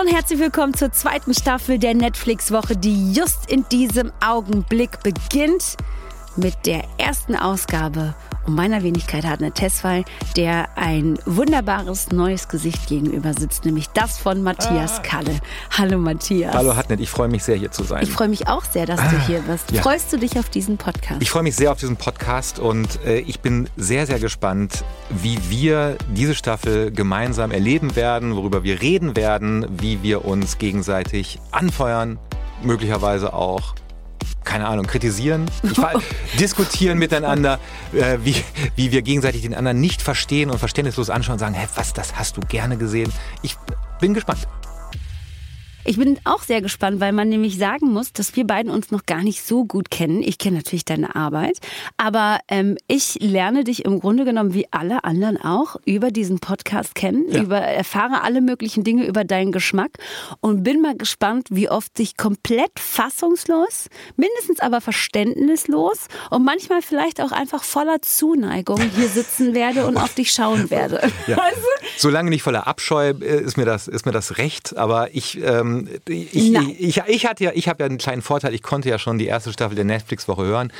Hallo und herzlich willkommen zur zweiten Staffel der Netflix-Woche, die just in diesem Augenblick beginnt mit der ersten Ausgabe und meiner Wenigkeit hat eine Testfall, der ein wunderbares neues Gesicht gegenüber sitzt, nämlich das von Matthias ah. Kalle. Hallo Matthias. Hallo Hartnett, ich freue mich sehr hier zu sein. Ich freue mich auch sehr, dass ah, du hier bist. Ja. Freust du dich auf diesen Podcast? Ich freue mich sehr auf diesen Podcast und äh, ich bin sehr, sehr gespannt, wie wir diese Staffel gemeinsam erleben werden, worüber wir reden werden, wie wir uns gegenseitig anfeuern, möglicherweise auch keine Ahnung, kritisieren, diskutieren miteinander, äh, wie, wie wir gegenseitig den anderen nicht verstehen und verständnislos anschauen und sagen, hä, was, das hast du gerne gesehen. Ich bin gespannt. Ich bin auch sehr gespannt, weil man nämlich sagen muss, dass wir beiden uns noch gar nicht so gut kennen. Ich kenne natürlich deine Arbeit, aber ähm, ich lerne dich im Grunde genommen wie alle anderen auch über diesen Podcast kennen, ja. über, erfahre alle möglichen Dinge über deinen Geschmack und bin mal gespannt, wie oft ich komplett fassungslos, mindestens aber verständnislos und manchmal vielleicht auch einfach voller Zuneigung hier sitzen werde und auf dich schauen werde. Ja. Weißt du? Solange nicht voller Abscheu äh, ist mir das, ist mir das recht, aber ich ähm, ich, ich, ich, hatte ja, ich habe ja einen kleinen Vorteil, ich konnte ja schon die erste Staffel der Netflix-Woche hören.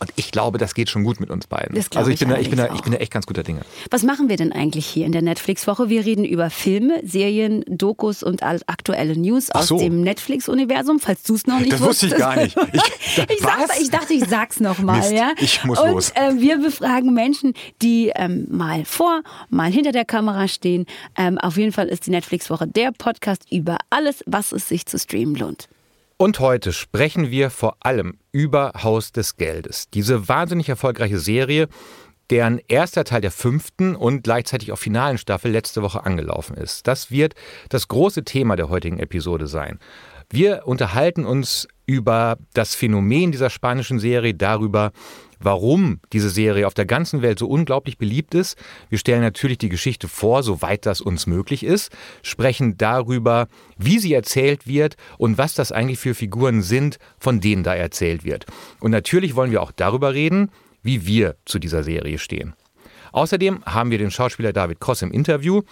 Und ich glaube, das geht schon gut mit uns beiden. Also ich bin, da, ich, bin da, ich bin da echt ganz guter Dinge. Was machen wir denn eigentlich hier in der Netflix-Woche? Wir reden über Filme, Serien, Dokus und aktuelle News aus so. dem Netflix-Universum, falls du es noch nicht das wusstest. Das wusste ich gar nicht. Ich, ich, dachte, ich, dachte, ich sag's nochmal. Ja? Ich muss und, los. Äh, wir befragen Menschen, die ähm, mal vor, mal hinter der Kamera stehen. Ähm, auf jeden Fall ist die Netflix-Woche der Podcast über alles, was es sich zu streamen lohnt. Und heute sprechen wir vor allem über Haus des Geldes. Diese wahnsinnig erfolgreiche Serie, deren erster Teil der fünften und gleichzeitig auch finalen Staffel letzte Woche angelaufen ist. Das wird das große Thema der heutigen Episode sein. Wir unterhalten uns über das Phänomen dieser spanischen Serie, darüber, warum diese Serie auf der ganzen Welt so unglaublich beliebt ist. Wir stellen natürlich die Geschichte vor, soweit das uns möglich ist, sprechen darüber, wie sie erzählt wird und was das eigentlich für Figuren sind, von denen da erzählt wird. Und natürlich wollen wir auch darüber reden, wie wir zu dieser Serie stehen. Außerdem haben wir den Schauspieler David Cross im Interview.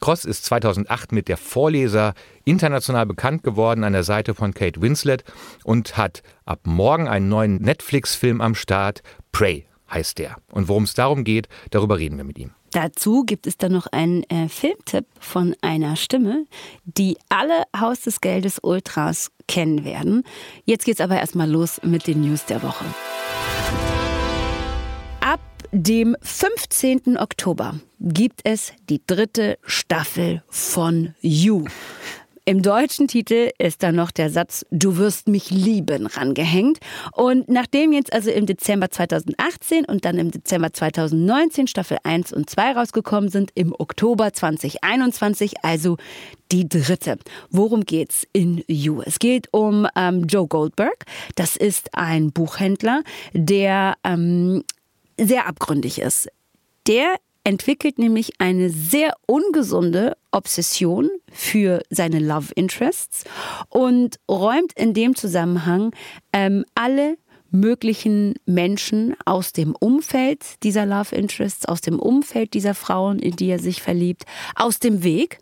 Cross ist 2008 mit der Vorleser international bekannt geworden an der Seite von Kate Winslet und hat ab morgen einen neuen Netflix-Film am Start. Prey heißt der. Und worum es darum geht, darüber reden wir mit ihm. Dazu gibt es dann noch einen äh, Filmtipp von einer Stimme, die alle Haus des Geldes Ultras kennen werden. Jetzt geht's aber erstmal los mit den News der Woche dem 15. Oktober gibt es die dritte Staffel von You. Im deutschen Titel ist dann noch der Satz Du wirst mich lieben rangehängt. Und nachdem jetzt also im Dezember 2018 und dann im Dezember 2019 Staffel 1 und 2 rausgekommen sind, im Oktober 2021 also die dritte. Worum geht's in You? Es geht um ähm, Joe Goldberg. Das ist ein Buchhändler, der ähm, sehr abgründig ist. Der entwickelt nämlich eine sehr ungesunde Obsession für seine Love Interests und räumt in dem Zusammenhang ähm, alle möglichen Menschen aus dem Umfeld dieser Love Interests, aus dem Umfeld dieser Frauen, in die er sich verliebt, aus dem Weg,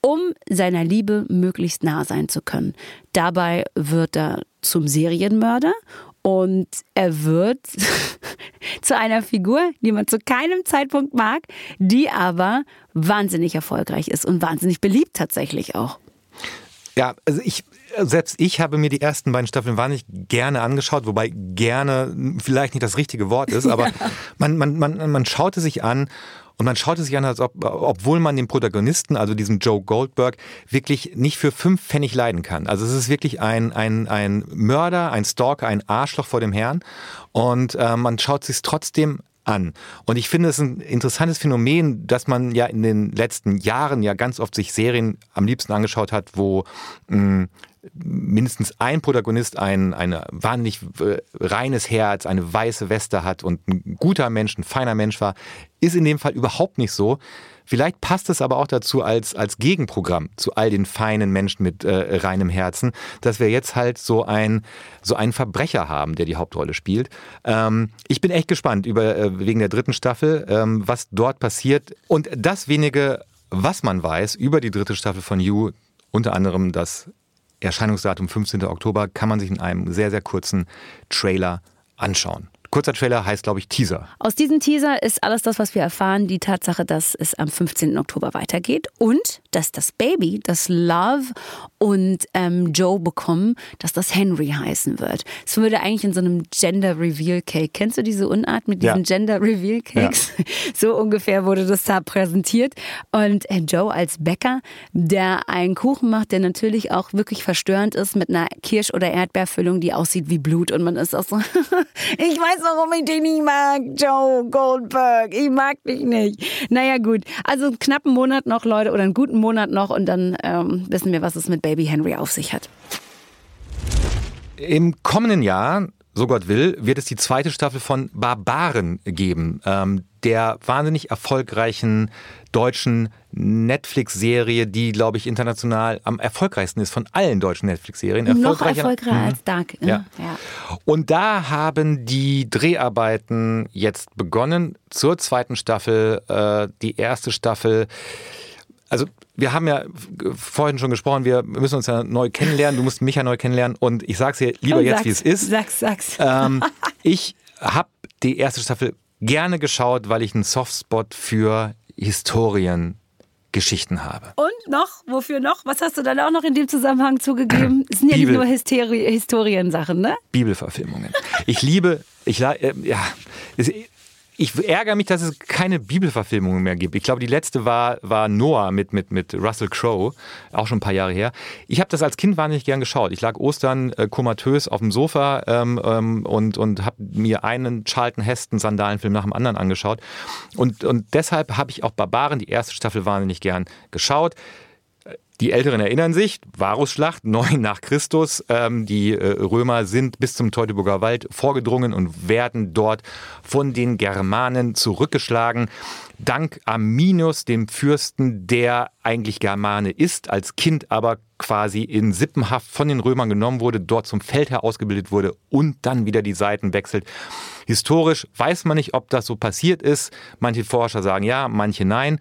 um seiner Liebe möglichst nah sein zu können. Dabei wird er zum Serienmörder und er wird zu einer Figur, die man zu keinem Zeitpunkt mag, die aber wahnsinnig erfolgreich ist und wahnsinnig beliebt tatsächlich auch. Ja, also ich, selbst ich habe mir die ersten beiden Staffeln wahnsinnig gerne angeschaut, wobei gerne vielleicht nicht das richtige Wort ist, aber man, man, man, man schaute sich an und man schaute sich an, als ob, obwohl man den Protagonisten, also diesen Joe Goldberg, wirklich nicht für fünf Pfennig leiden kann. Also es ist wirklich ein, ein, ein Mörder, ein Stalker, ein Arschloch vor dem Herrn. Und äh, man schaut sich trotzdem an. Und ich finde es ein interessantes Phänomen, dass man ja in den letzten Jahren ja ganz oft sich Serien am liebsten angeschaut hat, wo mh, mindestens ein Protagonist ein, ein wahnsinnig äh, reines Herz, eine weiße Weste hat und ein guter Mensch, ein feiner Mensch war, ist in dem Fall überhaupt nicht so. Vielleicht passt es aber auch dazu als, als Gegenprogramm zu all den feinen Menschen mit äh, reinem Herzen, dass wir jetzt halt so, ein, so einen Verbrecher haben, der die Hauptrolle spielt. Ähm, ich bin echt gespannt über, äh, wegen der dritten Staffel, ähm, was dort passiert. Und das wenige, was man weiß über die dritte Staffel von You, unter anderem das Erscheinungsdatum 15. Oktober kann man sich in einem sehr, sehr kurzen Trailer anschauen. Kurzer Trailer heißt, glaube ich, Teaser. Aus diesem Teaser ist alles das, was wir erfahren, die Tatsache, dass es am 15. Oktober weitergeht und dass das Baby, das Love und ähm, Joe bekommen, dass das Henry heißen wird. Es würde eigentlich in so einem Gender Reveal Cake. Kennst du diese Unart mit diesen ja. Gender Reveal Cakes? Ja. So ungefähr wurde das da präsentiert. Und äh, Joe als Bäcker, der einen Kuchen macht, der natürlich auch wirklich verstörend ist mit einer Kirsch- oder Erdbeerfüllung, die aussieht wie Blut. Und man ist auch so, ich weiß warum ich dich nicht mag, Joe Goldberg. Ich mag dich nicht. Naja, gut. Also einen knappen Monat noch, Leute, oder einen guten Monat noch und dann ähm, wissen wir, was es mit Baby Henry auf sich hat. Im kommenden Jahr so Gott will, wird es die zweite Staffel von Barbaren geben, ähm, der wahnsinnig erfolgreichen deutschen Netflix-Serie, die, glaube ich, international am erfolgreichsten ist von allen deutschen Netflix-Serien. Noch erfolgreicher mhm. als Dark. Ne? Ja. ja. Und da haben die Dreharbeiten jetzt begonnen zur zweiten Staffel. Äh, die erste Staffel also wir haben ja vorhin schon gesprochen, wir müssen uns ja neu kennenlernen. Du musst mich ja neu kennenlernen und ich sag's dir lieber oh, jetzt, wie es ist. Sag's, sag's. Ähm, ich habe die erste Staffel gerne geschaut, weil ich einen Softspot für Historien Geschichten habe. Und noch? Wofür noch? Was hast du dann auch noch in dem Zusammenhang zugegeben? Es sind ja Bibel. nicht nur Histori Historiensachen, ne? Bibelverfilmungen. Ich liebe, ich äh, ja, ich ärgere mich, dass es keine Bibelverfilmungen mehr gibt. Ich glaube, die letzte war, war Noah mit, mit, mit Russell Crowe, auch schon ein paar Jahre her. Ich habe das als Kind wahnsinnig gern geschaut. Ich lag Ostern äh, komatös auf dem Sofa ähm, ähm, und, und habe mir einen Charlton Heston Sandalenfilm nach dem anderen angeschaut. Und, und deshalb habe ich auch Barbaren, die erste Staffel, wahnsinnig gern geschaut. Die Älteren erinnern sich, Varusschlacht, 9 nach Christus. Ähm, die äh, Römer sind bis zum Teutoburger Wald vorgedrungen und werden dort von den Germanen zurückgeschlagen. Dank Arminius, dem Fürsten, der eigentlich Germane ist, als Kind aber quasi in Sippenhaft von den Römern genommen wurde, dort zum Feldherr ausgebildet wurde und dann wieder die Seiten wechselt. Historisch weiß man nicht, ob das so passiert ist. Manche Forscher sagen ja, manche nein.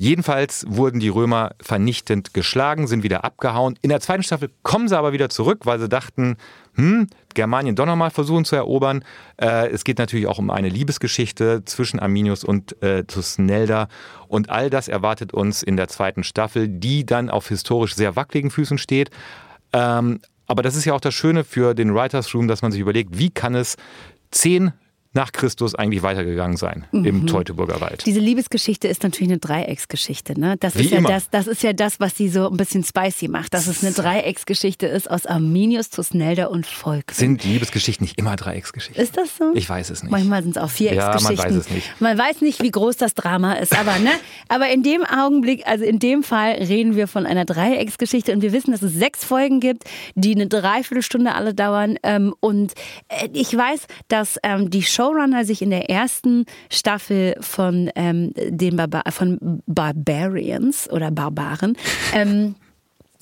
Jedenfalls wurden die Römer vernichtend geschlagen, sind wieder abgehauen. In der zweiten Staffel kommen sie aber wieder zurück, weil sie dachten, hm, Germanien doch nochmal versuchen zu erobern. Äh, es geht natürlich auch um eine Liebesgeschichte zwischen Arminius und äh, Tusnelda. Und all das erwartet uns in der zweiten Staffel, die dann auf historisch sehr wackeligen Füßen steht. Ähm, aber das ist ja auch das Schöne für den Writers Room, dass man sich überlegt, wie kann es zehn nach Christus eigentlich weitergegangen sein mhm. im Teutoburger Wald. Diese Liebesgeschichte ist natürlich eine Dreiecksgeschichte. Ne? Das, ist ja das, das ist ja das, was sie so ein bisschen spicy macht, dass es eine Dreiecksgeschichte ist aus Arminius, Tusnelda und Volk. Sind Liebesgeschichten nicht immer Dreiecksgeschichten? Ist das so? Ich weiß es nicht. Manchmal sind es auch Vierecksgeschichten. Ja, man weiß es nicht. Man weiß nicht, wie groß das Drama ist, aber ne? aber in dem Augenblick, also in dem Fall reden wir von einer Dreiecksgeschichte und wir wissen, dass es sechs Folgen gibt, die eine Dreiviertelstunde alle dauern ähm, und äh, ich weiß, dass ähm, die Showrunner sich in der ersten Staffel von ähm, den Barba von Barbarians oder Barbaren ähm,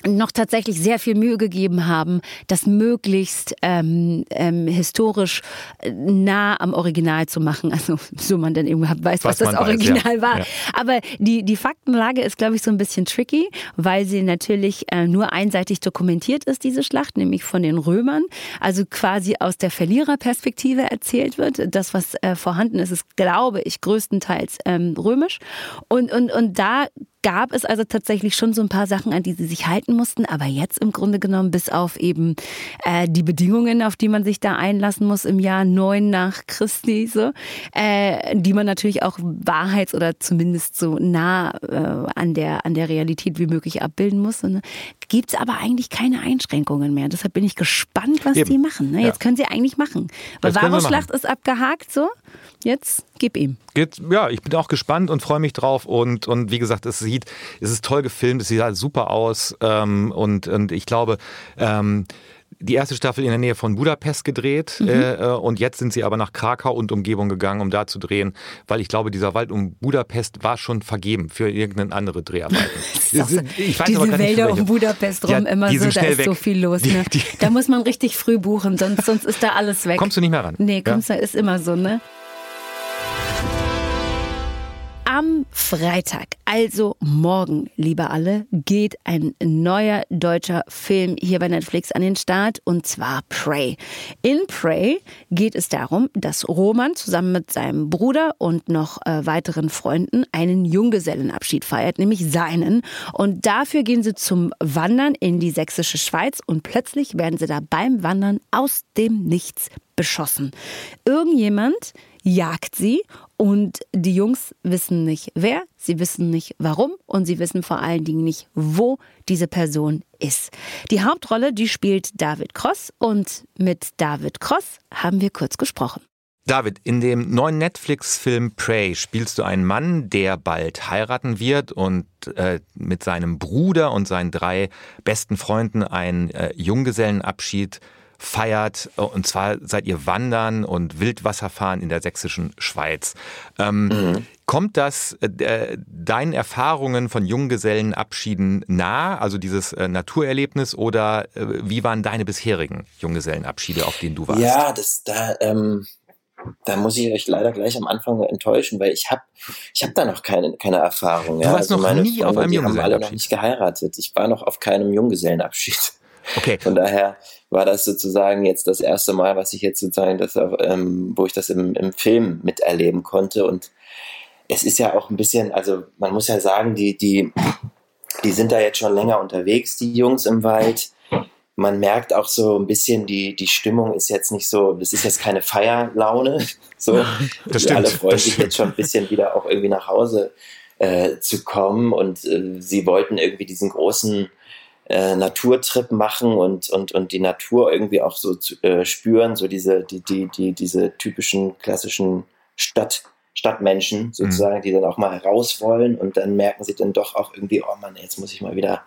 noch tatsächlich sehr viel Mühe gegeben haben, das möglichst ähm, ähm, historisch äh, nah am Original zu machen. Also so man dann irgendwie weiß, was, was das Original weiß, ja. war. Ja. Aber die, die Faktenlage ist, glaube ich, so ein bisschen tricky, weil sie natürlich äh, nur einseitig dokumentiert ist, diese Schlacht, nämlich von den Römern. Also quasi aus der Verliererperspektive erzählt wird. Das, was äh, vorhanden ist, ist, glaube ich, größtenteils ähm, römisch. Und, und, und da gab es also tatsächlich schon so ein paar Sachen, an die sie sich halten mussten. Aber jetzt im Grunde genommen, bis auf eben äh, die Bedingungen, auf die man sich da einlassen muss im Jahr 9 nach Christi, so, äh, die man natürlich auch wahrheits- oder zumindest so nah äh, an, der, an der Realität wie möglich abbilden muss. Ne? Gibt es aber eigentlich keine Einschränkungen mehr. Deshalb bin ich gespannt, was Eben. die machen. Ne? Jetzt ja. können sie eigentlich machen. Weil Varusschlacht ist abgehakt, so. Jetzt gib ihm. Geht, ja, ich bin auch gespannt und freue mich drauf. Und, und wie gesagt, es sieht, es ist toll gefilmt, es sieht halt super aus. Ähm, und, und ich glaube, ähm, die erste Staffel in der Nähe von Budapest gedreht mhm. äh, und jetzt sind sie aber nach Krakau und Umgebung gegangen, um da zu drehen, weil ich glaube, dieser Wald um Budapest war schon vergeben für irgendeine andere Dreharbeiten. ich weiß diese aber Wälder um Budapest rum ja, immer so, da ist weg. so viel los. Ne? Die, die, da muss man richtig früh buchen, sonst, sonst ist da alles weg. Kommst du nicht mehr ran? Nee, kommst ja? ist immer so, ne? Am Freitag, also morgen, liebe alle, geht ein neuer deutscher Film hier bei Netflix an den Start und zwar Prey. In Prey geht es darum, dass Roman zusammen mit seinem Bruder und noch äh, weiteren Freunden einen Junggesellenabschied feiert, nämlich seinen. Und dafür gehen sie zum Wandern in die sächsische Schweiz und plötzlich werden sie da beim Wandern aus dem Nichts beschossen. Irgendjemand jagt sie und die Jungs wissen nicht wer, sie wissen nicht warum und sie wissen vor allen Dingen nicht, wo diese Person ist. Die Hauptrolle, die spielt David Cross und mit David Cross haben wir kurz gesprochen. David, in dem neuen Netflix-Film Prey spielst du einen Mann, der bald heiraten wird und äh, mit seinem Bruder und seinen drei besten Freunden einen äh, Junggesellenabschied feiert. Und zwar seid ihr Wandern und Wildwasserfahren in der sächsischen Schweiz. Ähm, mhm. Kommt das äh, deinen Erfahrungen von Junggesellenabschieden nah, also dieses äh, Naturerlebnis, oder äh, wie waren deine bisherigen Junggesellenabschiede, auf denen du warst? Ja, das da. Ähm da muss ich euch leider gleich am Anfang enttäuschen, weil ich habe ich hab da noch keine, keine Erfahrung. Du ja. warst also noch nie Freunde, auf einem Junggesellenabschied? haben alle noch nicht geheiratet. Ich war noch auf keinem Junggesellenabschied. Okay. Von daher war das sozusagen jetzt das erste Mal, was ich jetzt sozusagen, das, ähm, wo ich das im, im Film miterleben konnte. Und es ist ja auch ein bisschen, also man muss ja sagen, die, die, die sind da jetzt schon länger unterwegs, die Jungs im Wald. Man merkt auch so ein bisschen, die, die Stimmung ist jetzt nicht so, das ist jetzt keine Feierlaune. So, das stimmt, alle freuen sich jetzt schon ein bisschen wieder auch irgendwie nach Hause äh, zu kommen und äh, sie wollten irgendwie diesen großen äh, Naturtrip machen und, und, und die Natur irgendwie auch so zu, äh, spüren, so diese, die, die, die, diese typischen klassischen Stadt, Stadtmenschen sozusagen, mhm. die dann auch mal raus wollen und dann merken sie dann doch auch irgendwie, oh Mann, jetzt muss ich mal wieder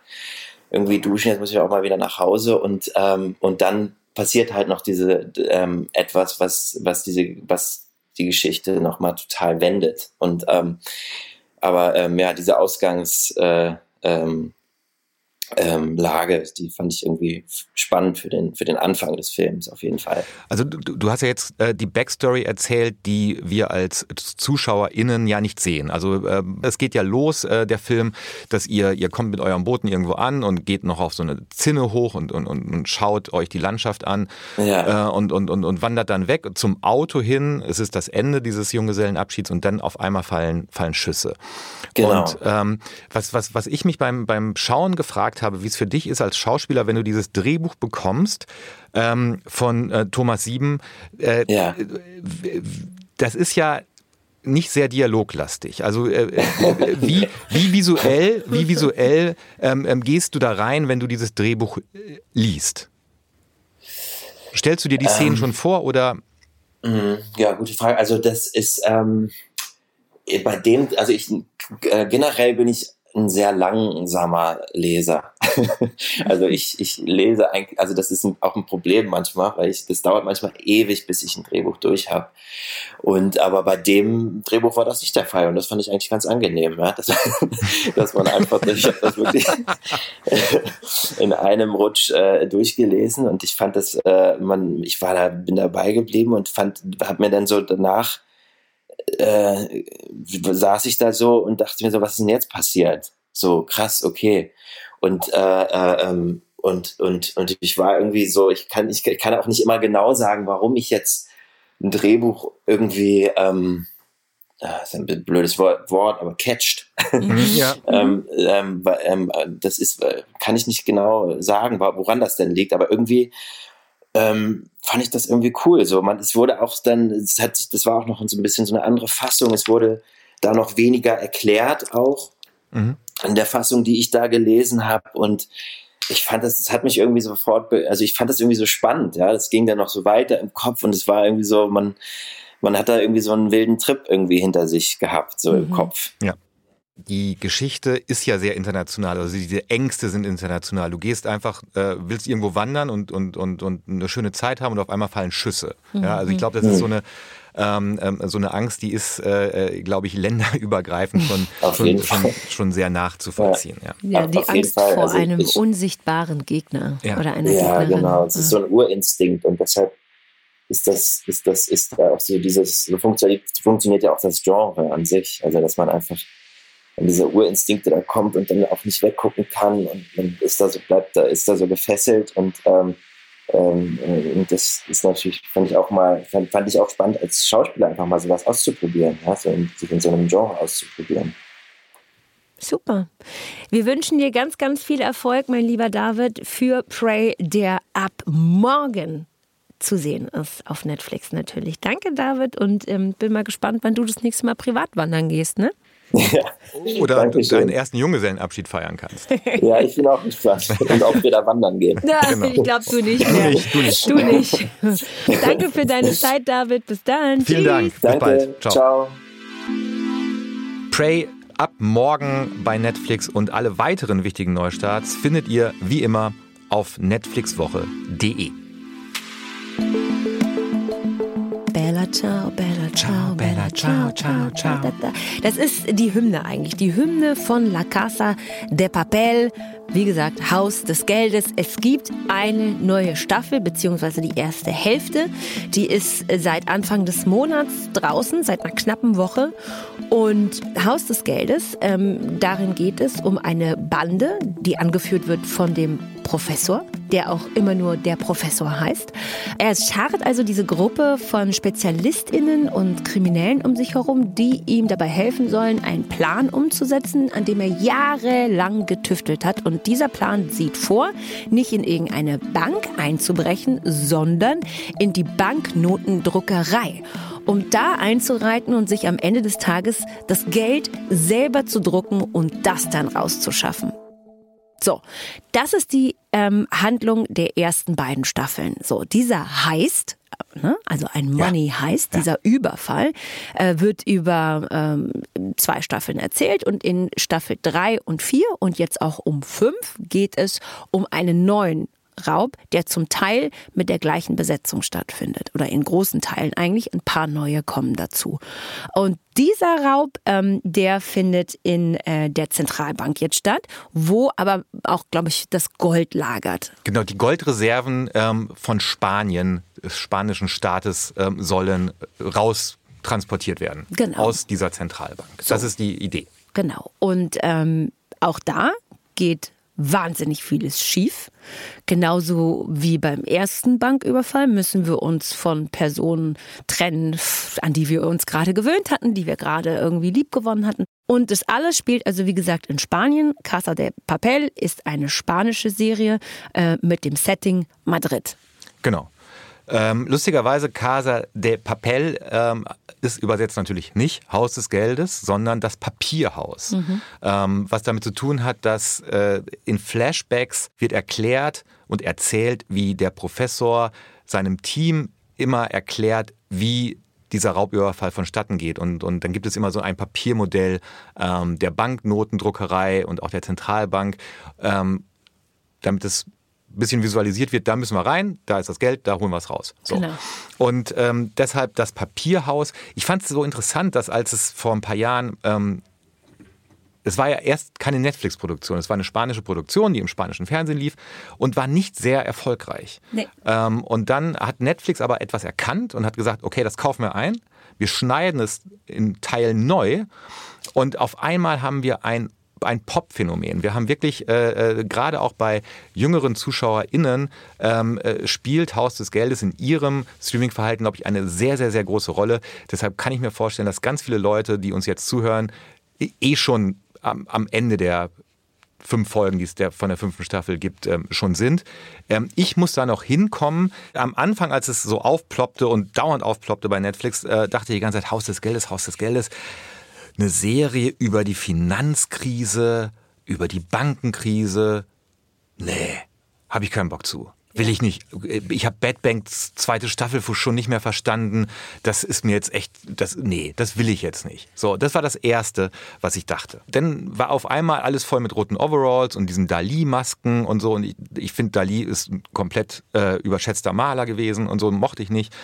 irgendwie duschen, jetzt muss ich auch mal wieder nach Hause und, ähm, und dann passiert halt noch diese ähm, etwas, was, was diese, was die Geschichte nochmal total wendet. Und ähm, aber ähm, ja, diese Ausgangs äh, ähm, ähm, Lage. Die fand ich irgendwie spannend für den, für den Anfang des Films auf jeden Fall. Also du, du hast ja jetzt äh, die Backstory erzählt, die wir als ZuschauerInnen ja nicht sehen. Also äh, es geht ja los, äh, der Film, dass ihr, ihr kommt mit eurem Booten irgendwo an und geht noch auf so eine Zinne hoch und, und, und, und schaut euch die Landschaft an ja. äh, und, und, und, und wandert dann weg zum Auto hin. Es ist das Ende dieses Junggesellenabschieds und dann auf einmal fallen, fallen Schüsse. Genau. Und ähm, was, was, was ich mich beim, beim Schauen gefragt habe, wie es für dich ist als Schauspieler, wenn du dieses Drehbuch bekommst ähm, von äh, Thomas Sieben. Äh, ja. Das ist ja nicht sehr dialoglastig. Also äh, äh, wie, wie visuell, wie visuell ähm, ähm, gehst du da rein, wenn du dieses Drehbuch äh, liest? Stellst du dir die Szenen ähm, schon vor oder? Mhm. Ja, gute Frage. Also das ist ähm, bei dem, also ich äh, generell bin ich ein sehr langsamer Leser. also ich, ich lese eigentlich, also das ist ein, auch ein Problem manchmal, weil ich, das dauert manchmal ewig, bis ich ein Drehbuch durch habe. Und aber bei dem Drehbuch war das nicht der Fall und das fand ich eigentlich ganz angenehm, ja? dass, dass man einfach, ich habe das wirklich in einem Rutsch äh, durchgelesen und ich fand das, äh, man, ich war da, bin dabei geblieben und fand, habe mir dann so danach äh, saß ich da so und dachte mir so, was ist denn jetzt passiert? So krass, okay. Und äh, äh, ähm, und und und ich war irgendwie so, ich kann ich kann auch nicht immer genau sagen, warum ich jetzt ein Drehbuch irgendwie ähm, das ist ein blödes Wort, Wort aber catcht. Mhm, ja. ähm, ähm, ähm, das ist, äh, kann ich nicht genau sagen, woran das denn liegt, aber irgendwie ähm, fand ich das irgendwie cool. So, man, es wurde auch dann, es hat, das war auch noch so ein bisschen so eine andere Fassung. Es wurde da noch weniger erklärt auch mhm. in der Fassung, die ich da gelesen habe und ich fand das, das hat mich irgendwie sofort, also ich fand das irgendwie so spannend, ja, das ging dann noch so weiter im Kopf und es war irgendwie so, man, man hat da irgendwie so einen wilden Trip irgendwie hinter sich gehabt, so mhm. im Kopf. Ja die Geschichte ist ja sehr international, also diese Ängste sind international. Du gehst einfach, äh, willst irgendwo wandern und, und, und, und eine schöne Zeit haben und auf einmal fallen Schüsse. Mhm. Ja, also ich glaube, das ist so eine, ähm, ähm, so eine Angst, die ist, äh, äh glaube ich, länderübergreifend schon, schon, schon, schon, sehr nachzuvollziehen. Ja, ja. ja die Angst Fall. vor also einem ich, unsichtbaren Gegner ja. oder einer ja, Gegnerin. Ja, genau. Es ist so ein Urinstinkt und deshalb ist das, ist das, ist auch so dieses, so funktioniert, funktioniert ja auch das Genre an sich. Also, dass man einfach wenn dieser Urinstinkte da kommt und dann auch nicht weggucken kann und man ist da so, bleibt da, ist da so gefesselt und ähm, ähm, und das ist natürlich, fand ich auch mal, fand, fand, ich auch spannend als Schauspieler einfach mal sowas auszuprobieren, ja, so in, sich in so einem Genre auszuprobieren. Super. Wir wünschen dir ganz, ganz viel Erfolg, mein lieber David, für Prey, der ab morgen zu sehen ist auf Netflix natürlich. Danke, David, und ähm, bin mal gespannt, wann du das nächste Mal privat wandern gehst, ne? Ja. Oder Dankeschön. deinen ersten Junggesellenabschied feiern kannst. Ja, ich bin auch gespannt. Und ob wir da wandern gehen. Ja, genau. ich glaube, du nicht. Du nicht, du nicht. Du nicht. Danke für deine Zeit, David. Bis dann. Vielen Dank. Bis Danke. bald. Ciao. Ciao. Prey ab morgen bei Netflix und alle weiteren wichtigen Neustarts findet ihr wie immer auf netflixwoche.de. ciao, Bella ciao, Bella ciao, ciao, ciao. Das ist die Hymne eigentlich, die Hymne von La Casa de Papel. Wie gesagt, Haus des Geldes. Es gibt eine neue Staffel, beziehungsweise die erste Hälfte. Die ist seit Anfang des Monats draußen, seit einer knappen Woche. Und Haus des Geldes, ähm, darin geht es um eine Bande, die angeführt wird von dem Professor, der auch immer nur der Professor heißt. Er schart also diese Gruppe von SpezialistInnen und Kriminellen um sich herum, die ihm dabei helfen sollen, einen Plan umzusetzen, an dem er jahrelang getüftelt hat. Und dieser Plan sieht vor, nicht in irgendeine Bank einzubrechen, sondern in die Banknotendruckerei um da einzureiten und sich am Ende des Tages das Geld selber zu drucken und das dann rauszuschaffen. So, das ist die ähm, Handlung der ersten beiden Staffeln. So, dieser heißt, ne, also ein Money ja. heißt, dieser ja. Überfall, äh, wird über ähm, zwei Staffeln erzählt und in Staffel drei und vier und jetzt auch um fünf geht es um einen neuen Raub, der zum Teil mit der gleichen Besetzung stattfindet oder in großen Teilen eigentlich. Ein paar neue kommen dazu. Und dieser Raub, ähm, der findet in äh, der Zentralbank jetzt statt, wo aber auch, glaube ich, das Gold lagert. Genau, die Goldreserven ähm, von Spanien, des spanischen Staates, ähm, sollen raus transportiert werden genau. aus dieser Zentralbank. So. Das ist die Idee. Genau. Und ähm, auch da geht wahnsinnig vieles schief. Genauso wie beim ersten Banküberfall müssen wir uns von Personen trennen, an die wir uns gerade gewöhnt hatten, die wir gerade irgendwie lieb gewonnen hatten. Und das alles spielt also, wie gesagt, in Spanien. Casa de Papel ist eine spanische Serie äh, mit dem Setting Madrid. Genau. Ähm, lustigerweise Casa de Papel ähm, ist übersetzt natürlich nicht Haus des Geldes, sondern das Papierhaus. Mhm. Ähm, was damit zu tun hat, dass äh, in Flashbacks wird erklärt und erzählt, wie der Professor seinem Team immer erklärt, wie dieser Raubüberfall vonstatten geht. Und, und dann gibt es immer so ein Papiermodell ähm, der Banknotendruckerei und auch der Zentralbank, ähm, damit es bisschen visualisiert wird, da müssen wir rein, da ist das Geld, da holen wir es raus. So. Genau. Und ähm, deshalb das Papierhaus. Ich fand es so interessant, dass als es vor ein paar Jahren ähm, es war ja erst keine Netflix-Produktion, es war eine spanische Produktion, die im spanischen Fernsehen lief und war nicht sehr erfolgreich. Nee. Ähm, und dann hat Netflix aber etwas erkannt und hat gesagt, okay, das kaufen wir ein, wir schneiden es in Teilen neu und auf einmal haben wir ein ein Pop-Phänomen. Wir haben wirklich, äh, äh, gerade auch bei jüngeren ZuschauerInnen, ähm, äh, spielt Haus des Geldes in ihrem Streaming-Verhalten, glaube ich, eine sehr, sehr, sehr große Rolle. Deshalb kann ich mir vorstellen, dass ganz viele Leute, die uns jetzt zuhören, eh schon am, am Ende der fünf Folgen, die es der, von der fünften Staffel gibt, ähm, schon sind. Ähm, ich muss da noch hinkommen. Am Anfang, als es so aufploppte und dauernd aufploppte bei Netflix, äh, dachte ich die ganze Zeit, Haus des Geldes, Haus des Geldes eine Serie über die Finanzkrise, über die Bankenkrise. Nee, habe ich keinen Bock zu. Will ich nicht. Ich habe Bad Banks zweite Staffel schon nicht mehr verstanden. Das ist mir jetzt echt, das, nee, das will ich jetzt nicht. So, das war das Erste, was ich dachte. Dann war auf einmal alles voll mit roten Overalls und diesen Dali-Masken und so. Und ich, ich finde, Dali ist ein komplett äh, überschätzter Maler gewesen und so, mochte ich nicht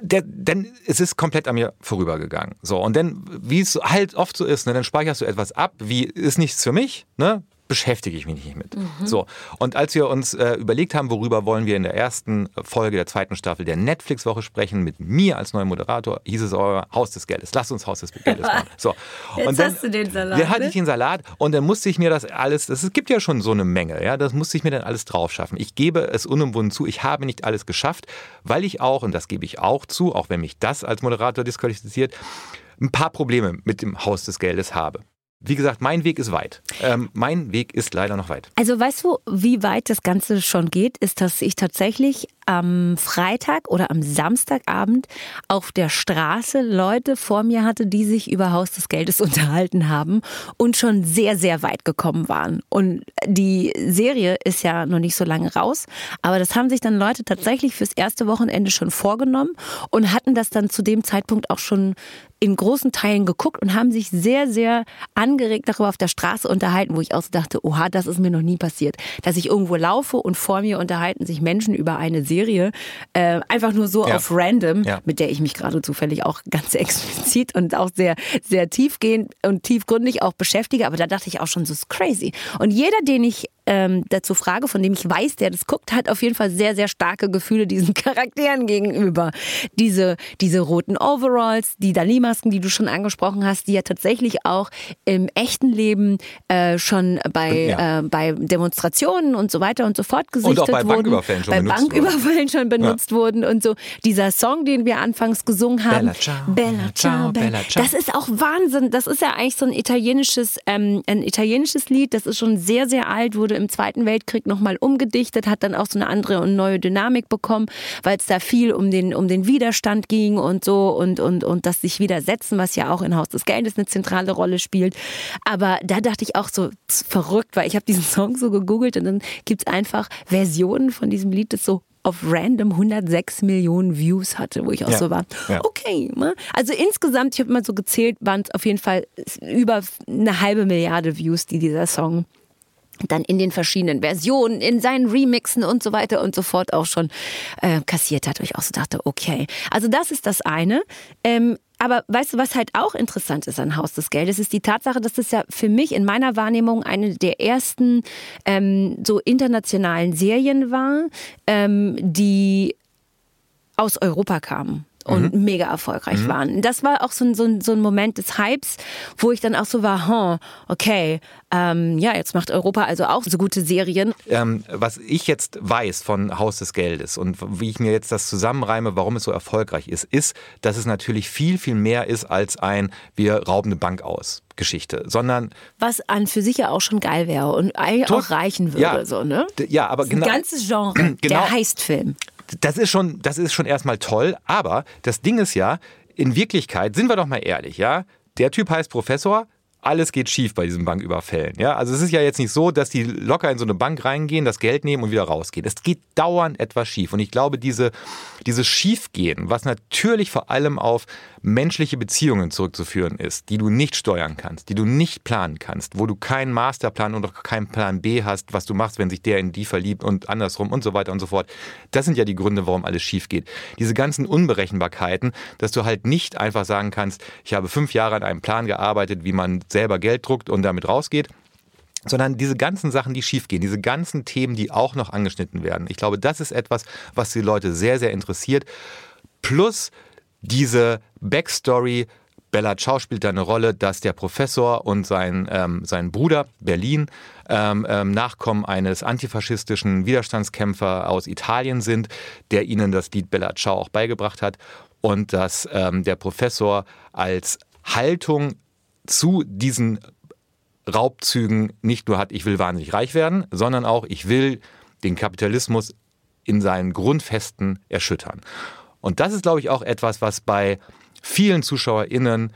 der, denn es ist komplett an mir vorübergegangen. So, und dann, wie es halt oft so ist, ne, dann speicherst du etwas ab, wie ist nichts für mich, ne? Beschäftige ich mich nicht mit. Mhm. So. Und als wir uns äh, überlegt haben, worüber wollen wir in der ersten Folge der zweiten Staffel der Netflix-Woche sprechen, mit mir als neuem Moderator, hieß es euer oh, Haus des Geldes. Lass uns Haus des Geldes machen. So. Jetzt und dann, hast du den Salat. Dann hatte ne? ich den Salat und dann musste ich mir das alles, es gibt ja schon so eine Menge, ja, das musste ich mir dann alles drauf schaffen. Ich gebe es unumwunden zu, ich habe nicht alles geschafft, weil ich auch, und das gebe ich auch zu, auch wenn mich das als Moderator disqualifiziert, ein paar Probleme mit dem Haus des Geldes habe. Wie gesagt, mein Weg ist weit. Ähm, mein Weg ist leider noch weit. Also weißt du, wie weit das Ganze schon geht, ist, dass ich tatsächlich am Freitag oder am Samstagabend auf der Straße Leute vor mir hatte, die sich über Haus des Geldes unterhalten haben und schon sehr, sehr weit gekommen waren. Und die Serie ist ja noch nicht so lange raus, aber das haben sich dann Leute tatsächlich fürs erste Wochenende schon vorgenommen und hatten das dann zu dem Zeitpunkt auch schon in großen Teilen geguckt und haben sich sehr, sehr angeregt darüber auf der Straße unterhalten, wo ich auch so dachte, oha, das ist mir noch nie passiert, dass ich irgendwo laufe und vor mir unterhalten sich Menschen über eine Serie Serie, äh, einfach nur so ja. auf random, ja. mit der ich mich gerade zufällig auch ganz explizit und auch sehr, sehr tiefgehend und tiefgründig auch beschäftige. Aber da dachte ich auch schon, so ist crazy. Und jeder, den ich ähm, dazu frage, von dem ich weiß, der das guckt, hat auf jeden Fall sehr, sehr starke Gefühle diesen Charakteren gegenüber. Diese, diese roten Overalls, die Dali-Masken, die du schon angesprochen hast, die ja tatsächlich auch im echten Leben äh, schon bei, ja. äh, bei Demonstrationen und so weiter und so fort gesichtet und auch bei wurden. Banküberfällen schon bei benutzt Banküberfällen wurden. schon benutzt ja. wurden und so. Dieser Song, den wir anfangs gesungen haben. Bella ciao, Bella ciao, Bella ciao. Das ist auch Wahnsinn. Das ist ja eigentlich so ein italienisches, ähm, ein italienisches Lied. Das ist schon sehr, sehr alt, wurde im Zweiten Weltkrieg nochmal umgedichtet, hat dann auch so eine andere und neue Dynamik bekommen, weil es da viel um den, um den Widerstand ging und so und, und, und das sich widersetzen, was ja auch in Haus des Geldes eine zentrale Rolle spielt. Aber da dachte ich auch so verrückt, weil ich habe diesen Song so gegoogelt und dann gibt es einfach Versionen von diesem Lied, das so auf random 106 Millionen Views hatte, wo ich auch ja. so war. Ja. Okay. Ne? Also insgesamt, ich habe mal so gezählt, waren es auf jeden Fall über eine halbe Milliarde Views, die dieser Song dann in den verschiedenen Versionen, in seinen Remixen und so weiter und so fort auch schon äh, kassiert hat, wo ich auch so dachte, okay. Also das ist das eine. Ähm, aber weißt du, was halt auch interessant ist an Haus des Geldes, ist die Tatsache, dass das ja für mich in meiner Wahrnehmung eine der ersten ähm, so internationalen Serien war, ähm, die aus Europa kamen und mhm. mega erfolgreich mhm. waren. Das war auch so ein, so, ein, so ein Moment des Hypes, wo ich dann auch so war, huh, okay, ähm, ja, jetzt macht Europa also auch so gute Serien. Ähm, was ich jetzt weiß von Haus des Geldes und wie ich mir jetzt das zusammenreime, warum es so erfolgreich ist, ist, dass es natürlich viel, viel mehr ist als ein, wir rauben eine Bank aus. Geschichte, sondern was an für sich ja auch schon geil wäre und auch reichen würde, ja, so ne? Ja, aber genau. Ein ganzes Genre, genau, der Heistfilm das ist schon, das ist schon erstmal toll, aber das Ding ist ja, in Wirklichkeit, sind wir doch mal ehrlich, ja, der Typ heißt Professor, alles geht schief bei diesen Banküberfällen. Ja? Also es ist ja jetzt nicht so, dass die locker in so eine Bank reingehen, das Geld nehmen und wieder rausgehen. Es geht dauernd etwas schief. Und ich glaube, diese, dieses Schiefgehen, was natürlich vor allem auf menschliche Beziehungen zurückzuführen ist, die du nicht steuern kannst, die du nicht planen kannst, wo du keinen Masterplan und auch keinen Plan B hast, was du machst, wenn sich der in die verliebt und andersrum und so weiter und so fort. Das sind ja die Gründe, warum alles schief geht. Diese ganzen Unberechenbarkeiten, dass du halt nicht einfach sagen kannst, ich habe fünf Jahre an einem Plan gearbeitet, wie man selber Geld druckt und damit rausgeht sondern diese ganzen Sachen, die schiefgehen, diese ganzen Themen, die auch noch angeschnitten werden. Ich glaube, das ist etwas, was die Leute sehr, sehr interessiert. Plus diese Backstory, Bella Ciao spielt da eine Rolle, dass der Professor und sein, ähm, sein Bruder Berlin ähm, ähm, Nachkommen eines antifaschistischen Widerstandskämpfer aus Italien sind, der ihnen das Lied Bella Ciao auch beigebracht hat und dass ähm, der Professor als Haltung zu diesen Raubzügen nicht nur hat, ich will wahnsinnig reich werden, sondern auch, ich will den Kapitalismus in seinen Grundfesten erschüttern. Und das ist, glaube ich, auch etwas, was bei vielen ZuschauerInnen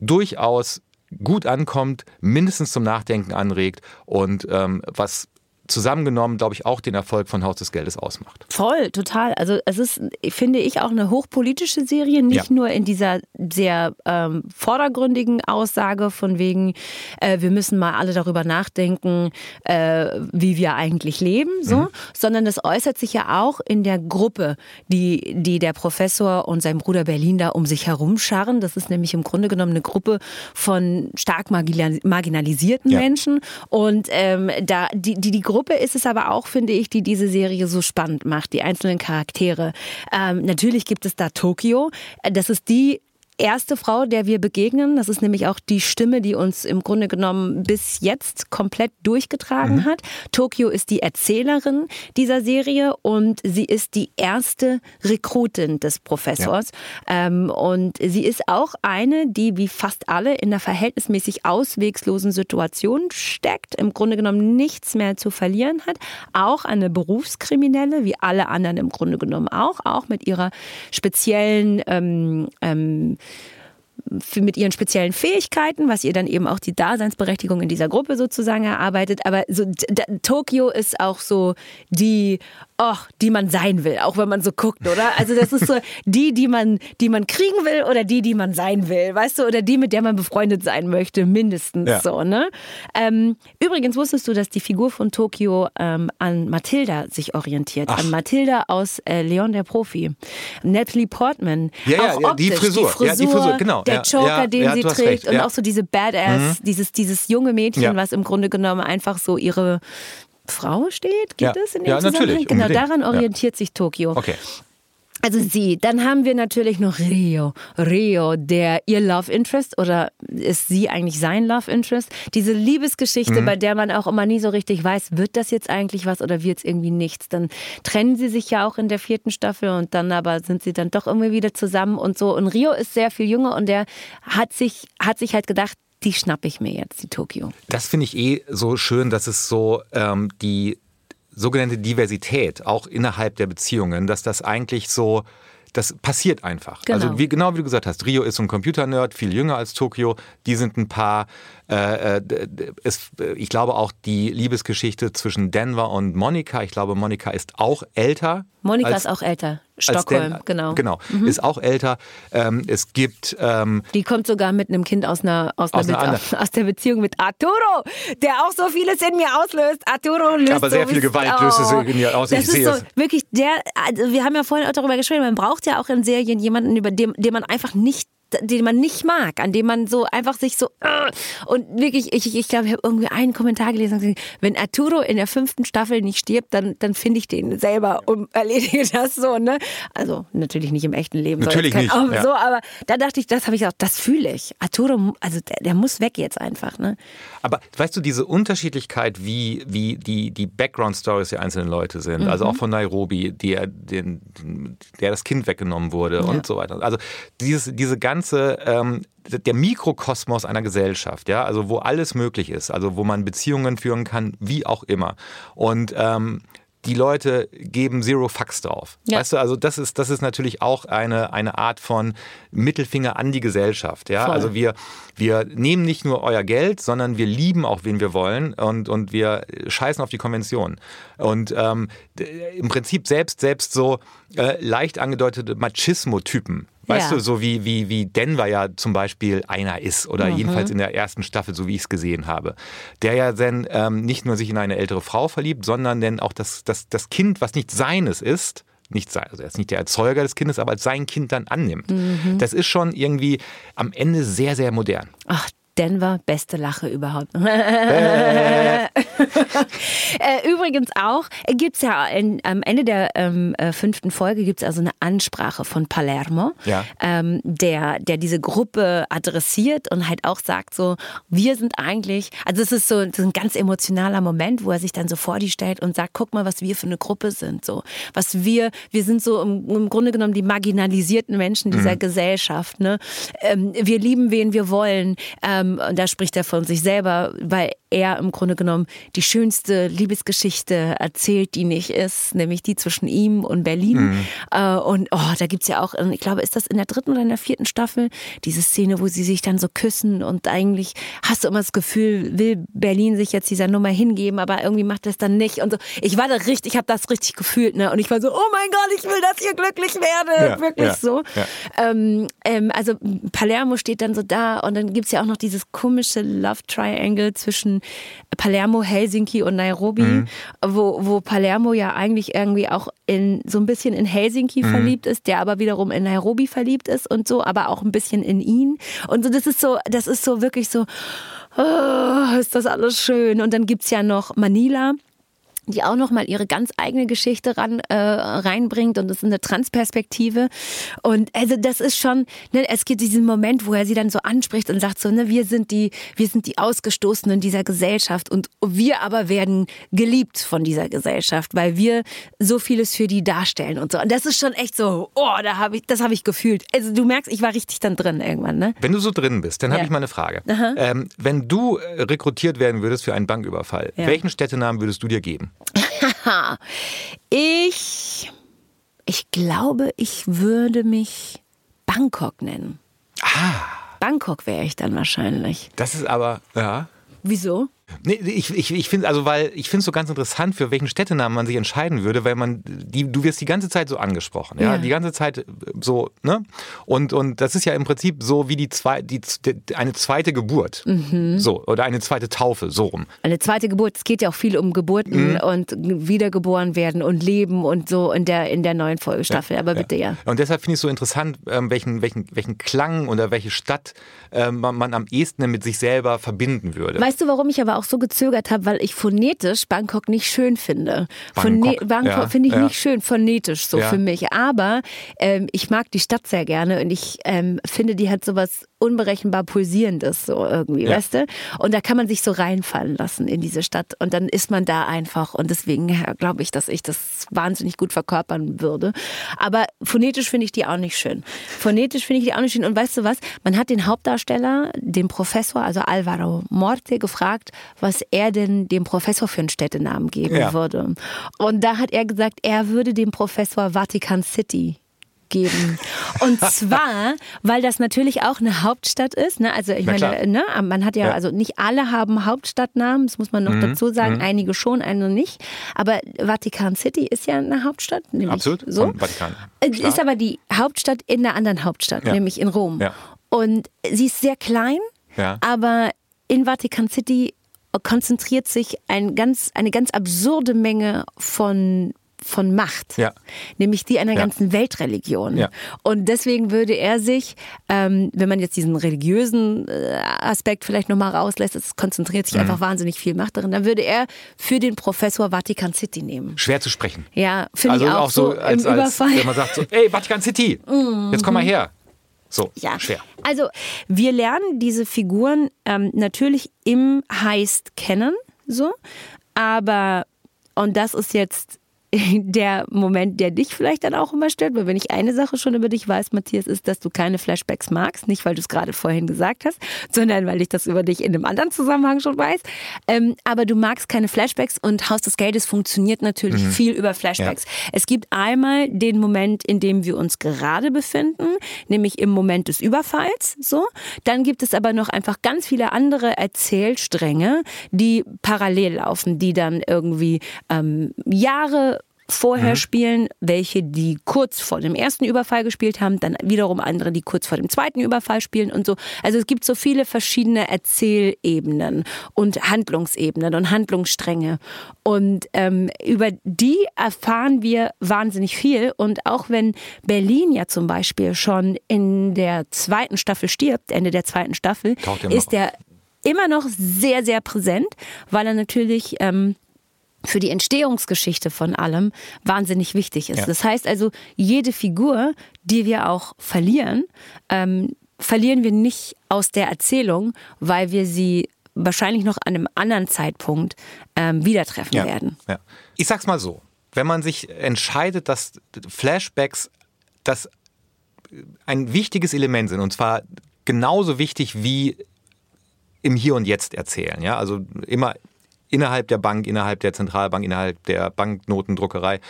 durchaus gut ankommt, mindestens zum Nachdenken anregt und ähm, was zusammengenommen, glaube ich, auch den Erfolg von Haus des Geldes ausmacht. Voll, total. Also es ist, finde ich, auch eine hochpolitische Serie, nicht ja. nur in dieser sehr ähm, vordergründigen Aussage von wegen, äh, wir müssen mal alle darüber nachdenken, äh, wie wir eigentlich leben, so, mhm. sondern das äußert sich ja auch in der Gruppe, die, die der Professor und sein Bruder Berlin da um sich herum scharren. Das ist nämlich im Grunde genommen eine Gruppe von stark marginalisierten ja. Menschen und ähm, da die, die, die Gruppe ist es aber auch, finde ich, die diese Serie so spannend macht, die einzelnen Charaktere. Ähm, natürlich gibt es da Tokio. Das ist die erste Frau, der wir begegnen. Das ist nämlich auch die Stimme, die uns im Grunde genommen bis jetzt komplett durchgetragen mhm. hat. Tokio ist die Erzählerin dieser Serie und sie ist die erste Rekrutin des Professors. Ja. Ähm, und sie ist auch eine, die wie fast alle in einer verhältnismäßig auswegslosen Situation steckt, im Grunde genommen nichts mehr zu verlieren hat. Auch eine Berufskriminelle, wie alle anderen im Grunde genommen auch, auch mit ihrer speziellen ähm, ähm, mit ihren speziellen Fähigkeiten, was ihr dann eben auch die Daseinsberechtigung in dieser Gruppe sozusagen erarbeitet. Aber so Tokio ist auch so die oh, die man sein will, auch wenn man so guckt, oder? Also das ist so die, die man, die man kriegen will oder die, die man sein will, weißt du, oder die, mit der man befreundet sein möchte, mindestens ja. so, ne? Ähm, übrigens wusstest du, dass die Figur von Tokio ähm, an Mathilda sich orientiert, Ach. an Mathilda aus äh, Leon der Profi, Natalie Portman, ja, ja, optisch, die, Frisur. die Frisur, ja, die Frisur, genau, der Joker, den sie trägt und auch so diese Badass, mhm. dieses dieses junge Mädchen, was im Grunde genommen einfach so ihre Frau steht? Gibt ja. es in dem ja, Zusammenhang? Natürlich, genau, daran orientiert ja. sich Tokio. Okay. Also sie, dann haben wir natürlich noch Rio. Rio, der ihr Love Interest oder ist sie eigentlich sein Love Interest? Diese Liebesgeschichte, mhm. bei der man auch immer nie so richtig weiß, wird das jetzt eigentlich was oder wird es irgendwie nichts? Dann trennen sie sich ja auch in der vierten Staffel und dann aber sind sie dann doch irgendwie wieder zusammen und so. Und Rio ist sehr viel jünger und der hat sich, hat sich halt gedacht, die schnappe ich mir jetzt, die Tokio. Das finde ich eh so schön, dass es so ähm, die sogenannte Diversität auch innerhalb der Beziehungen, dass das eigentlich so das passiert einfach. Also genau. Also wie, genau wie du gesagt hast, Rio ist so ein Computernerd, viel jünger als Tokio. Die sind ein paar. Äh, äh es, ich glaube auch die Liebesgeschichte zwischen Denver und Monika. Ich glaube, Monika ist auch älter. Monika ist auch älter. Stockholm, Dan, genau. Genau, mhm. ist auch älter. Ähm, es gibt. Ähm, die kommt sogar mit einem Kind aus einer, aus, aus, einer einer aus, der Beziehung mit Arturo, der auch so vieles in mir auslöst. Arturo löst Aber sehr so viel Gewalt oh, löst es in mir aus. Das ich ist so es. wirklich der. Also wir haben ja vorhin auch darüber gesprochen. Man braucht ja auch in Serien jemanden, über dem, den man einfach nicht den man nicht mag, an dem man so einfach sich so uh, und wirklich, ich, ich glaube, ich habe irgendwie einen Kommentar gelesen, wenn Arturo in der fünften Staffel nicht stirbt, dann, dann finde ich den selber und erledige das so, ne? Also natürlich nicht im echten Leben, natürlich nicht, ja. so, aber da dachte ich, das habe ich auch, das fühle ich. Arturo, also der, der, muss weg jetzt einfach, ne? Aber weißt du, diese Unterschiedlichkeit, wie, wie die, die Background-Stories der einzelnen Leute sind, mhm. also auch von Nairobi, der, den, der das Kind weggenommen wurde ja. und so weiter. Also dieses, diese ganze ganze, ähm, der Mikrokosmos einer Gesellschaft, ja, also wo alles möglich ist, also wo man Beziehungen führen kann, wie auch immer. Und ähm, die Leute geben Zero Fucks drauf. Ja. Weißt du, also das ist, das ist natürlich auch eine, eine Art von Mittelfinger an die Gesellschaft. Ja? Also wir, wir nehmen nicht nur euer Geld, sondern wir lieben auch, wen wir wollen und, und wir scheißen auf die Konvention. Und ähm, im Prinzip selbst, selbst so äh, leicht angedeutete Machismo-Typen Weißt ja. du, so wie, wie, wie Denver ja zum Beispiel einer ist oder mhm. jedenfalls in der ersten Staffel, so wie ich es gesehen habe. Der ja dann ähm, nicht nur sich in eine ältere Frau verliebt, sondern dann auch das, das, das Kind, was nicht seines ist, nicht sein, also er ist nicht der Erzeuger des Kindes, aber als sein Kind dann annimmt. Mhm. Das ist schon irgendwie am Ende sehr, sehr modern. Ach, Denver, beste Lache überhaupt. äh. Übrigens auch, gibt es ja in, am Ende der ähm, äh, fünften Folge gibt es also eine Ansprache von Palermo, ja. ähm, der, der diese Gruppe adressiert und halt auch sagt so, wir sind eigentlich, also es ist so, ist ein ganz emotionaler Moment, wo er sich dann so vor die stellt und sagt, guck mal, was wir für eine Gruppe sind, so, was wir, wir sind so im, im Grunde genommen die marginalisierten Menschen dieser mhm. Gesellschaft, ne? Ähm, wir lieben, wen wir wollen, ähm, Ähm, und da spricht er von sich selber, weil er im Grunde genommen die schönste Liebesgeschichte erzählt, die nicht ist, nämlich die zwischen ihm und Berlin. Mhm. Äh, und oh, da gibt's ja auch, ich glaube, ist das in der dritten oder in der vierten Staffel, diese Szene, wo sie sich dann so küssen und eigentlich hast du immer das Gefühl, will Berlin sich jetzt dieser Nummer hingeben, aber irgendwie macht das dann nicht und so. Ich war da richtig, ich habe das richtig gefühlt, ne? Und ich war so, oh mein Gott, ich will, dass ihr glücklich werdet, ja, wirklich ja, so. Ja. Ähm, ähm, also Palermo steht dann so da und dann gibt's ja auch noch dieses komische Love Triangle zwischen Palermo, Helsinki und Nairobi, mhm. wo, wo Palermo ja eigentlich irgendwie auch in so ein bisschen in Helsinki mhm. verliebt ist, der aber wiederum in Nairobi verliebt ist und so, aber auch ein bisschen in ihn. Und so, das ist so, das ist so wirklich so, oh, ist das alles schön. Und dann gibt's ja noch Manila die auch noch mal ihre ganz eigene Geschichte ran, äh, reinbringt und das ist eine Transperspektive. Und also das ist schon ne, es gibt diesen Moment wo er sie dann so anspricht und sagt so ne wir sind die wir sind die Ausgestoßenen dieser Gesellschaft und wir aber werden geliebt von dieser Gesellschaft weil wir so vieles für die darstellen und so. Und das ist schon echt so oh da habe ich das habe ich gefühlt. Also du merkst ich war richtig dann drin irgendwann ne? Wenn du so drin bist dann ja. habe ich mal eine Frage. Ähm, wenn du äh, rekrutiert werden würdest für einen Banküberfall ja. welchen Städtenamen würdest du dir geben ich, ich glaube, ich würde mich Bangkok nennen. Ah. Bangkok wäre ich dann wahrscheinlich. Das ist aber, ja. Wieso? Nee, ich, ich, ich finde also, weil ich finde es so ganz interessant, für welchen Städtenamen man sich entscheiden würde, weil man, die, du wirst die ganze Zeit so angesprochen, ja, ja. die ganze Zeit äh, so, ne? Und, und das ist ja im Prinzip so wie die zwei, die, die eine zweite Geburt, mhm. so oder eine zweite Taufe, so rum. Eine zweite Geburt. Es geht ja auch viel um Geburten mhm. und wiedergeboren werden und Leben und so in der in der neuen Folgestaffel. Ja, Aber bitte ja. ja. Und deshalb finde ich es so interessant, ähm, welchen welchen welchen Klang oder welche Stadt ähm, man, man am ehesten mit sich selber verbinden würde. Weißt du, warum ich aber auch so gezögert habe, weil ich phonetisch Bangkok nicht schön finde. Bangkok, Phone Bangkok ja, finde ich ja. nicht schön, phonetisch so ja. für mich. Aber ähm, ich mag die Stadt sehr gerne und ich ähm, finde, die hat sowas unberechenbar pulsierendes so irgendwie, weißt du? Und da kann man sich so reinfallen lassen in diese Stadt und dann ist man da einfach und deswegen glaube ich, dass ich das wahnsinnig gut verkörpern würde. Aber phonetisch finde ich die auch nicht schön. Phonetisch finde ich die auch nicht schön und weißt du was? Man hat den Hauptdarsteller, den Professor, also Alvaro Morte, gefragt, was er denn dem Professor für einen Städtenamen geben ja. würde. Und da hat er gesagt, er würde dem Professor Vatican City geben. Und zwar, weil das natürlich auch eine Hauptstadt ist. Ne? Also ich meine, ne? man hat ja, ja, also nicht alle haben Hauptstadtnamen, das muss man noch mhm. dazu sagen. Mhm. Einige schon, einige nicht. Aber Vatikan City ist ja eine Hauptstadt. Absolut. So. Vatikan. Äh, Klar. Ist aber die Hauptstadt in einer anderen Hauptstadt, ja. nämlich in Rom. Ja. Und sie ist sehr klein, aber in Vatikan City konzentriert sich ein ganz, eine ganz absurde Menge von von Macht, ja. nämlich die einer ja. ganzen Weltreligion. Ja. Und deswegen würde er sich, ähm, wenn man jetzt diesen religiösen äh, Aspekt vielleicht nochmal rauslässt, es konzentriert sich mhm. einfach wahnsinnig viel Macht darin, dann würde er für den Professor Vatikan City nehmen. Schwer zu sprechen. Ja, finde also ich auch, auch so, so als, als. Wenn man sagt so, ey, Vatikan City, mhm. jetzt komm mal her. So, ja. schwer. Also, wir lernen diese Figuren ähm, natürlich im Heist kennen, so, aber, und das ist jetzt der Moment, der dich vielleicht dann auch immer stört, weil wenn ich eine Sache schon über dich weiß, Matthias, ist, dass du keine Flashbacks magst, nicht weil du es gerade vorhin gesagt hast, sondern weil ich das über dich in einem anderen Zusammenhang schon weiß. Ähm, aber du magst keine Flashbacks und Haus des Geldes funktioniert natürlich mhm. viel über Flashbacks. Ja. Es gibt einmal den Moment, in dem wir uns gerade befinden, nämlich im Moment des Überfalls, so. Dann gibt es aber noch einfach ganz viele andere Erzählstränge, die parallel laufen, die dann irgendwie ähm, Jahre vorher mhm. spielen, welche die kurz vor dem ersten Überfall gespielt haben, dann wiederum andere, die kurz vor dem zweiten Überfall spielen und so. Also es gibt so viele verschiedene Erzählebenen und Handlungsebenen und Handlungsstränge. Und ähm, über die erfahren wir wahnsinnig viel. Und auch wenn Berlin ja zum Beispiel schon in der zweiten Staffel stirbt, Ende der zweiten Staffel, ist er immer noch sehr, sehr präsent, weil er natürlich ähm, für die Entstehungsgeschichte von allem wahnsinnig wichtig ist. Ja. Das heißt also, jede Figur, die wir auch verlieren, ähm, verlieren wir nicht aus der Erzählung, weil wir sie wahrscheinlich noch an einem anderen Zeitpunkt ähm, wieder treffen ja. werden. Ja. Ich sag's mal so: Wenn man sich entscheidet, dass Flashbacks das ein wichtiges Element sind, und zwar genauso wichtig wie im Hier und Jetzt erzählen. Ja, also immer innerhalb der Bank, innerhalb der Zentralbank, innerhalb der Banknotendruckerei.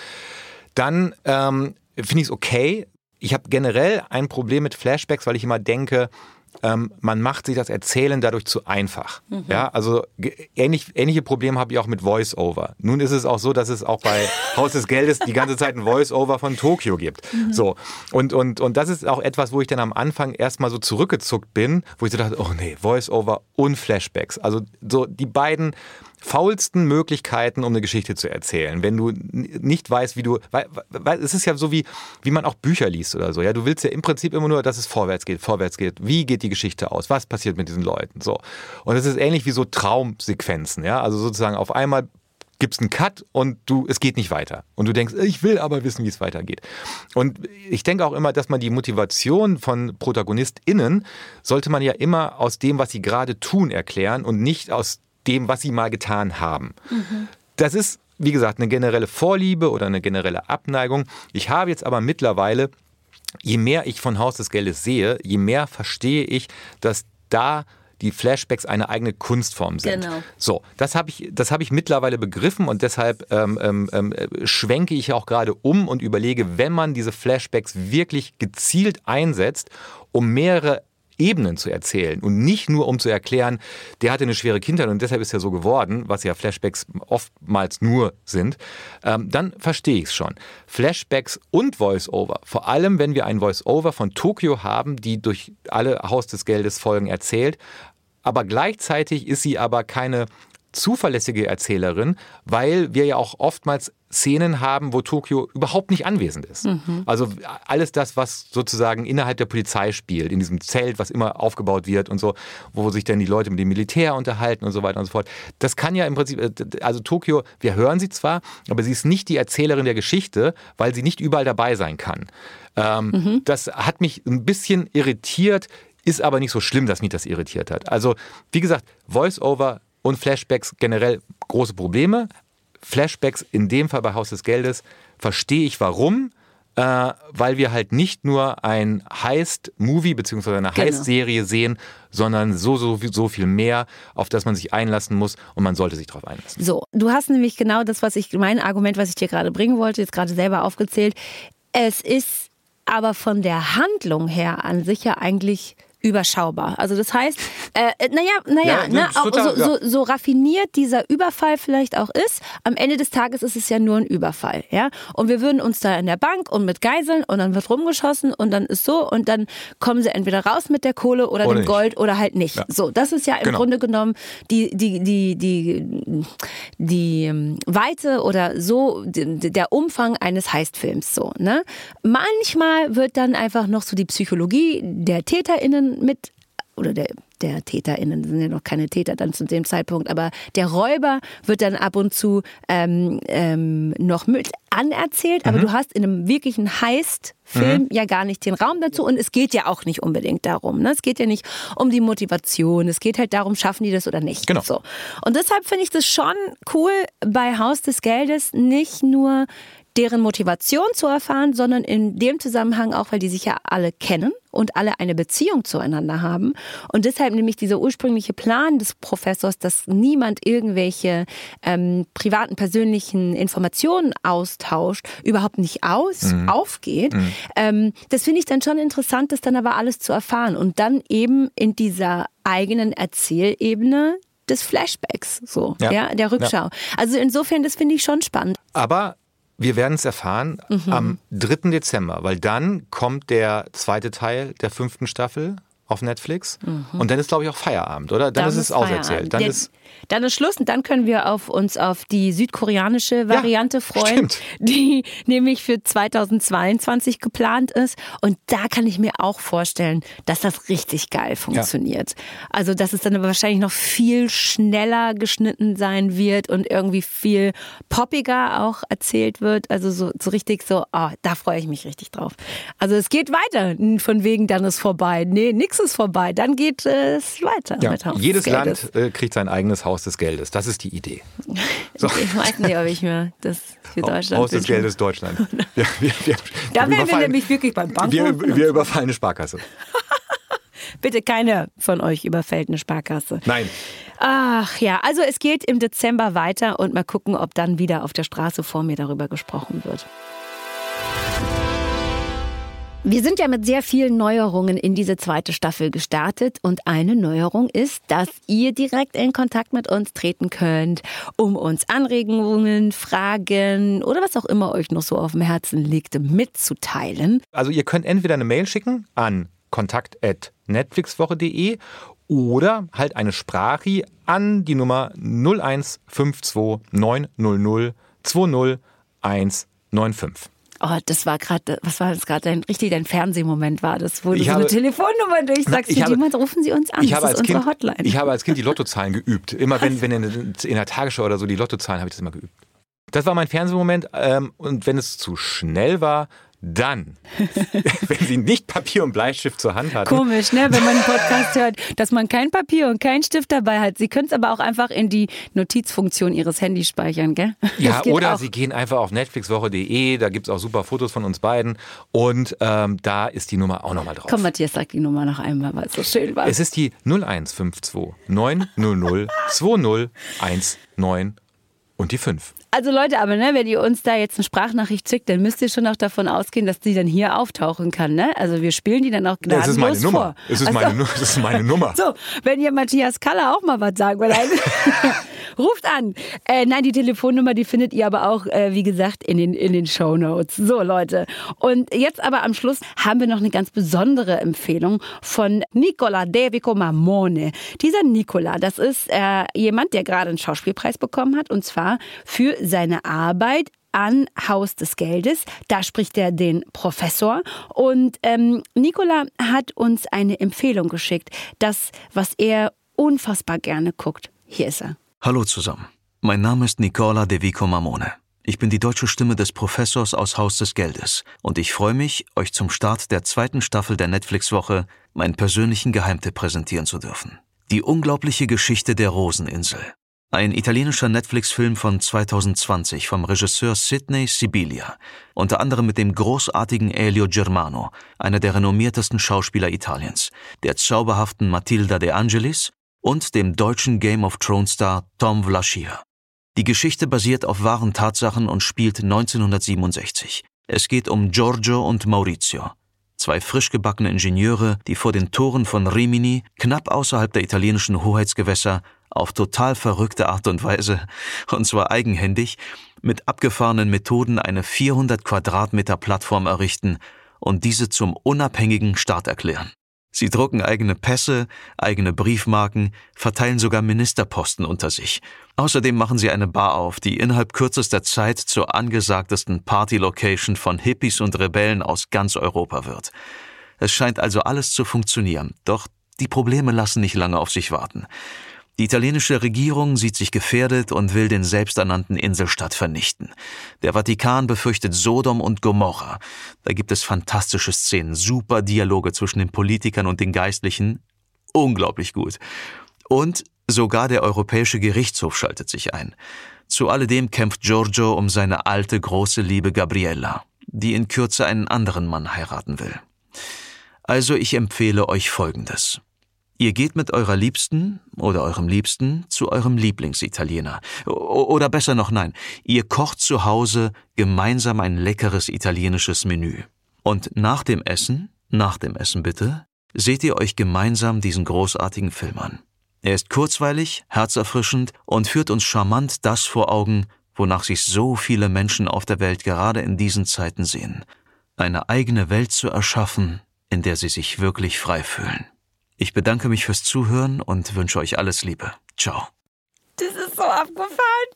Dann ähm, finde ich es okay. Ich habe generell ein Problem mit Flashbacks, weil ich immer denke, ähm, man macht sich das Erzählen dadurch zu einfach. Mhm. Ja, also ähnlich, ähnliche Probleme habe ich auch mit Voice-Over. Nun ist es auch so, dass es auch bei Haus des Geldes die ganze Zeit ein Voice-Over von Tokio gibt. Mhm. So. Und, und, und das ist auch etwas, wo ich dann am Anfang erstmal so zurückgezuckt bin, wo ich so dachte, oh nee, Voice-Over und Flashbacks. Also so die beiden faulsten Möglichkeiten, um eine Geschichte zu erzählen. Wenn du nicht weißt, wie du, weil, weil es ist ja so wie, wie man auch Bücher liest oder so. Ja, du willst ja im Prinzip immer nur, dass es vorwärts geht, vorwärts geht. Wie geht die Geschichte aus? Was passiert mit diesen Leuten? So. Und es ist ähnlich wie so Traumsequenzen. Ja, also sozusagen auf einmal gibt es einen Cut und du, es geht nicht weiter. Und du denkst, ich will aber wissen, wie es weitergeht. Und ich denke auch immer, dass man die Motivation von ProtagonistInnen sollte man ja immer aus dem, was sie gerade tun, erklären und nicht aus dem, was sie mal getan haben. Mhm. Das ist, wie gesagt, eine generelle Vorliebe oder eine generelle Abneigung. Ich habe jetzt aber mittlerweile, je mehr ich von Haus des Geldes sehe, je mehr verstehe ich, dass da die Flashbacks eine eigene Kunstform sind. Genau. So, das habe ich, das ich mittlerweile begriffen und deshalb ähm, ähm, ähm, schwenke ich auch gerade um und überlege, wenn man diese Flashbacks wirklich gezielt einsetzt, um mehrere Ebenen zu erzählen und nicht nur um zu erklären, der hatte eine schwere Kindheit und deshalb ist er so geworden, was ja Flashbacks oftmals nur sind, ähm, dann verstehe ich es schon. Flashbacks und Voice-Over, vor allem wenn wir ein Voice-Over von Tokio haben, die durch alle Haus des Geldes Folgen erzählt, aber gleichzeitig ist sie aber keine zuverlässige Erzählerin, weil wir ja auch oftmals Szenen haben, wo Tokio überhaupt nicht anwesend ist. Mhm. Also alles das, was sozusagen innerhalb der Polizei spielt, in diesem Zelt, was immer aufgebaut wird und so, wo sich dann die Leute mit dem Militär unterhalten und so weiter und so fort. Das kann ja im Prinzip, äh, also Tokio, wir hören sie zwar, aber sie ist nicht die Erzählerin der Geschichte, weil sie nicht überall dabei sein kann. Ähm, mhm. Das hat mich ein bisschen irritiert, ist aber nicht so schlimm, dass mich das irritiert hat. Also, wie gesagt, Voice-Over und Flashbacks generell große Probleme. Flashbacks in dem Fall bei Haus des Geldes verstehe ich warum. Äh, weil wir halt nicht nur ein Heist-Movie bzw. eine genau. Heist-Serie sehen, sondern so, so, so viel mehr, auf das man sich einlassen muss und man sollte sich darauf einlassen. So, du hast nämlich genau das, was ich, mein Argument, was ich dir gerade bringen wollte, jetzt gerade selber aufgezählt. Es ist aber von der Handlung her an sich ja eigentlich überschaubar. Also das heißt, äh, äh naja, naja, ja, ne, auch total, so, so, so, raffiniert dieser Überfall vielleicht auch ist, am Ende des Tages ist es ja nur ein Überfall. Ja? Und wir würden uns da in der Bank und mit Geiseln und dann wird rumgeschossen und dann ist so und dann kommen sie entweder raus mit der Kohle oder, oder dem nicht. Gold oder halt nicht. Ja. So, das ist ja im genau. Grunde genommen die, die, die, die, die ähm, Weite oder so der Umfang eines Heistfilms. So, ne? Manchmal wird dann einfach noch so die Psychologie der TäterInnen mit, oder der, der TäterInnen sind ja noch keine Täter dann zu dem Zeitpunkt, aber der Räuber wird dann ab und zu ähm, ähm, noch mit anerzählt, aber mhm. du hast in einem wirklichen Heist-Film mhm. ja gar nicht den Raum dazu und es geht ja auch nicht unbedingt darum. Ne? Es geht ja nicht um die Motivation, es geht halt darum, schaffen die das oder nicht. Genau. So. Und deshalb finde ich das schon cool bei Haus des Geldes nicht nur deren Motivation zu erfahren, sondern in dem Zusammenhang auch, weil die sich ja alle kennen und alle eine Beziehung zueinander haben. Und deshalb nämlich dieser ursprüngliche Plan des Professors, dass niemand irgendwelche ähm, privaten, persönlichen Informationen austauscht, überhaupt nicht aus, mhm. aufgeht. Mhm. Ähm, das finde ich dann schon interessant, das dann aber alles zu erfahren und dann eben in dieser eigenen Erzählebene des Flashbacks, so, ja, ja der Rückschau. Ja. Also insofern, das finde ich schon spannend. Aber wir werden es erfahren mhm. am 3. Dezember, weil dann kommt der zweite Teil der fünften Staffel auf Netflix. Mhm. Und dann ist, glaube ich, auch Feierabend, oder? Dann, dann ist es auserzählt. Dann ist dann ist Schluss und dann können wir auf uns auf die südkoreanische Variante ja, freuen, stimmt. die nämlich für 2022 geplant ist. Und da kann ich mir auch vorstellen, dass das richtig geil funktioniert. Ja. Also, dass es dann aber wahrscheinlich noch viel schneller geschnitten sein wird und irgendwie viel poppiger auch erzählt wird. Also so, so richtig so, oh, da freue ich mich richtig drauf. Also es geht weiter, von wegen dann ist vorbei. Nee, nix ist vorbei. Dann geht es weiter. Ja, jedes Land äh, kriegt sein eigenes Haus des Geldes. Das ist die Idee. So. Ich weiß nicht, ob ich mir das für Deutschland. Haus des Geldes Deutschland. Wir, wir, wir, da wären wir nämlich wirklich beim Bank. Wir, wir überfallen eine Sparkasse. Bitte keine von euch überfällt eine Sparkasse. Nein. Ach ja, also es geht im Dezember weiter und mal gucken, ob dann wieder auf der Straße vor mir darüber gesprochen wird. Wir sind ja mit sehr vielen Neuerungen in diese zweite Staffel gestartet und eine Neuerung ist, dass ihr direkt in Kontakt mit uns treten könnt, um uns Anregungen, Fragen oder was auch immer euch noch so auf dem Herzen liegt, mitzuteilen. Also ihr könnt entweder eine Mail schicken an kontakt@netflixwoche.de oder halt eine Sprache an die Nummer 0152 900 20195. Oh, das war gerade, was war das gerade? Dein, richtig dein Fernsehmoment war das, wo du Ich so habe- eine Telefonnummer durchsagst. ich habe- jemand rufen Sie uns an. Ich das habe, ist als unsere kind, Hotline. ich habe als Kind die Lottozahlen geübt. Immer wenn, wenn in, in der Tagesschau oder so die Lottozahlen, habe ich das immer geübt. Das war mein Fernsehmoment. Ähm, und wenn es zu schnell war, dann, wenn sie nicht Papier und Bleistift zur Hand hatten, Komisch, ne, wenn man einen Podcast hört, dass man kein Papier und keinen Stift dabei hat. Sie können es aber auch einfach in die Notizfunktion Ihres Handys speichern, gell? Ja, oder auch. Sie gehen einfach auf netflixwoche.de, da gibt es auch super Fotos von uns beiden und ähm, da ist die Nummer auch nochmal drauf. Komm, Matthias, sag die Nummer noch einmal, weil es so schön war. Es ist die 0152 900 2019 und die 5. Also Leute, aber ne, wenn ihr uns da jetzt eine Sprachnachricht schickt, dann müsst ihr schon auch davon ausgehen, dass die dann hier auftauchen kann. Ne? Also wir spielen die dann auch Ja, es gnadenlos ist meine Nummer. vor. Es ist, Ach so. meine, es ist meine Nummer. So, wenn ihr Matthias Kaller auch mal was sagen wollt, also, ruft an. Äh, nein, die Telefonnummer, die findet ihr aber auch, äh, wie gesagt, in den, in den Shownotes. So, Leute. Und jetzt aber am Schluss haben wir noch eine ganz besondere Empfehlung von Nicola Devico Mamone. Dieser Nicola, das ist äh, jemand, der gerade einen Schauspielpreis bekommen hat, und zwar für seine Arbeit an Haus des Geldes. Da spricht er den Professor. Und ähm, Nicola hat uns eine Empfehlung geschickt, das, was er unfassbar gerne guckt. Hier ist er. Hallo zusammen. Mein Name ist Nicola De Vico Mamone. Ich bin die deutsche Stimme des Professors aus Haus des Geldes und ich freue mich, euch zum Start der zweiten Staffel der Netflix-Woche meinen persönlichen Geheimtipp präsentieren zu dürfen. Die unglaubliche Geschichte der Roseninsel. Ein italienischer Netflix-Film von 2020 vom Regisseur Sidney Sibilia, unter anderem mit dem großartigen Elio Germano, einer der renommiertesten Schauspieler Italiens, der zauberhaften Matilda De Angelis und dem deutschen Game of Thrones Star Tom Vlaschia. Die Geschichte basiert auf wahren Tatsachen und spielt 1967. Es geht um Giorgio und Maurizio, zwei frisch gebackene Ingenieure, die vor den Toren von Rimini, knapp außerhalb der italienischen Hoheitsgewässer, auf total verrückte Art und Weise, und zwar eigenhändig, mit abgefahrenen Methoden eine 400 Quadratmeter Plattform errichten und diese zum unabhängigen Staat erklären. Sie drucken eigene Pässe, eigene Briefmarken, verteilen sogar Ministerposten unter sich. Außerdem machen sie eine Bar auf, die innerhalb kürzester Zeit zur angesagtesten Party-Location von Hippies und Rebellen aus ganz Europa wird. Es scheint also alles zu funktionieren, doch die Probleme lassen nicht lange auf sich warten. Die italienische Regierung sieht sich gefährdet und will den selbsternannten Inselstaat vernichten. Der Vatikan befürchtet Sodom und Gomorra. Da gibt es fantastische Szenen, super Dialoge zwischen den Politikern und den Geistlichen. Unglaublich gut. Und sogar der Europäische Gerichtshof schaltet sich ein. Zu alledem kämpft Giorgio um seine alte große Liebe Gabriella, die in Kürze einen anderen Mann heiraten will. Also ich empfehle euch Folgendes. Ihr geht mit eurer Liebsten oder eurem Liebsten zu eurem Lieblingsitaliener. Oder besser noch nein, ihr kocht zu Hause gemeinsam ein leckeres italienisches Menü. Und nach dem Essen, nach dem Essen bitte, seht ihr euch gemeinsam diesen großartigen Film an. Er ist kurzweilig, herzerfrischend und führt uns charmant das vor Augen, wonach sich so viele Menschen auf der Welt gerade in diesen Zeiten sehen. Eine eigene Welt zu erschaffen, in der sie sich wirklich frei fühlen. Ich bedanke mich fürs Zuhören und wünsche euch alles Liebe. Ciao. Das ist so abgefahren.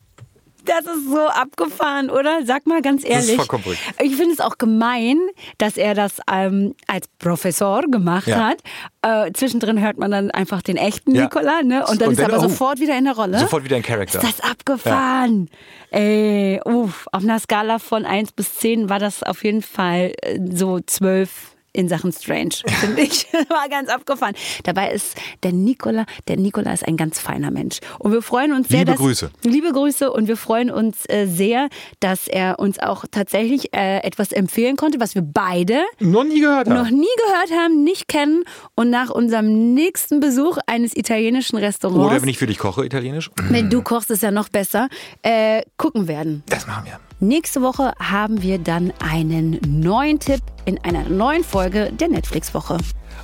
Das ist so abgefahren, oder? Sag mal ganz ehrlich. ist vollkommen. Ich finde es auch gemein, dass er das ähm, als Professor gemacht Ja. hat. Äh, zwischendrin hört man dann einfach den echten Ja. Nikola, ne? Und dann Und ist dann, er aber oh. sofort wieder in der Rolle. Sofort wieder ein Charakter. Ist das abgefahren? Ey, uff, auf einer Skala von 1 bis 10 war das auf jeden Fall äh, so 12 in Sachen Strange, finde ich. War ganz abgefahren. Dabei ist der Nikola, der Nikola ist ein ganz feiner Mensch. Und wir freuen uns sehr, Liebe dass, Grüße. Liebe Grüße und wir freuen uns äh, sehr, dass er uns auch tatsächlich äh, etwas empfehlen konnte, was wir beide Noch nie gehört noch haben. nie gehört haben, nicht kennen und nach unserem nächsten Besuch eines italienischen Restaurants, Oder wenn ich für dich koche, italienisch. wenn du kochst, ist ja noch besser, äh, gucken werden. Das machen wir. Nächste Woche haben wir dann einen neuen Tipp in einer neuen Folge der Netflix-Woche.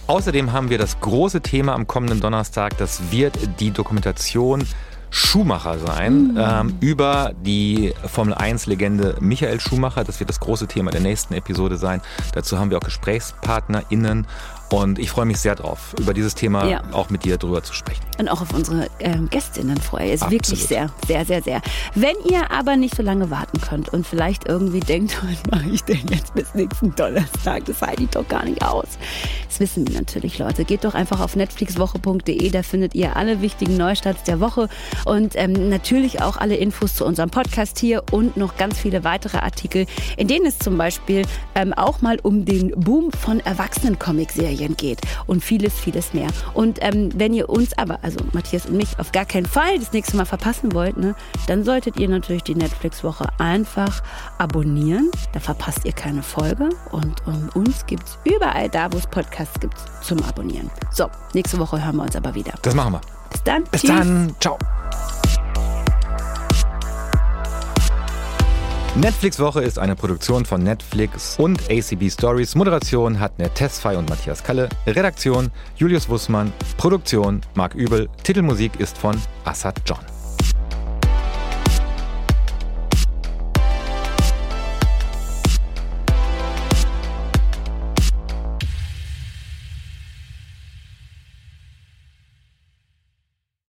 Außerdem haben wir das große Thema am kommenden Donnerstag. Das wird die Dokumentation Schumacher sein ähm, über die Formel 1-Legende Michael Schumacher. Das wird das große Thema der nächsten Episode sein. Dazu haben wir auch GesprächspartnerInnen. Und ich freue mich sehr drauf, über dieses Thema Ja. auch mit dir drüber zu sprechen. Und auch auf unsere ähm, Gästinnen freue. Ist Absolut. wirklich sehr, sehr, sehr, sehr. Wenn ihr aber nicht so lange warten könnt und vielleicht irgendwie denkt, was mache ich denn jetzt bis nächsten Donnerstag? Das halte ich doch gar nicht aus. Das wissen wir natürlich, Leute. Geht doch einfach auf netflixwoche.de, da findet ihr alle wichtigen Neustarts der Woche und ähm, natürlich auch alle Infos zu unserem Podcast hier und noch ganz viele weitere Artikel, in denen es zum Beispiel ähm, auch mal um den Boom von Erwachsenen-Comic-Serien geht und vieles, vieles mehr. Und ähm, wenn ihr uns aber, also Matthias und mich, auf gar keinen Fall das nächste Mal verpassen wollt, ne, dann solltet ihr natürlich die Netflix-Woche einfach abonnieren. Da verpasst ihr keine Folge. Und um, uns gibt's überall da, wo es Podcasts gibt, zum Abonnieren. So, nächste Woche hören wir uns aber wieder. Das machen wir. Bis dann. Bis Tschüss. dann. Ciao. Netflix Woche ist eine Produktion von Netflix und ACB Stories. Moderation hat Tessfei und Matthias Kalle. Redaktion Julius Wussmann. Produktion Marc Übel. Titelmusik ist von Assad John.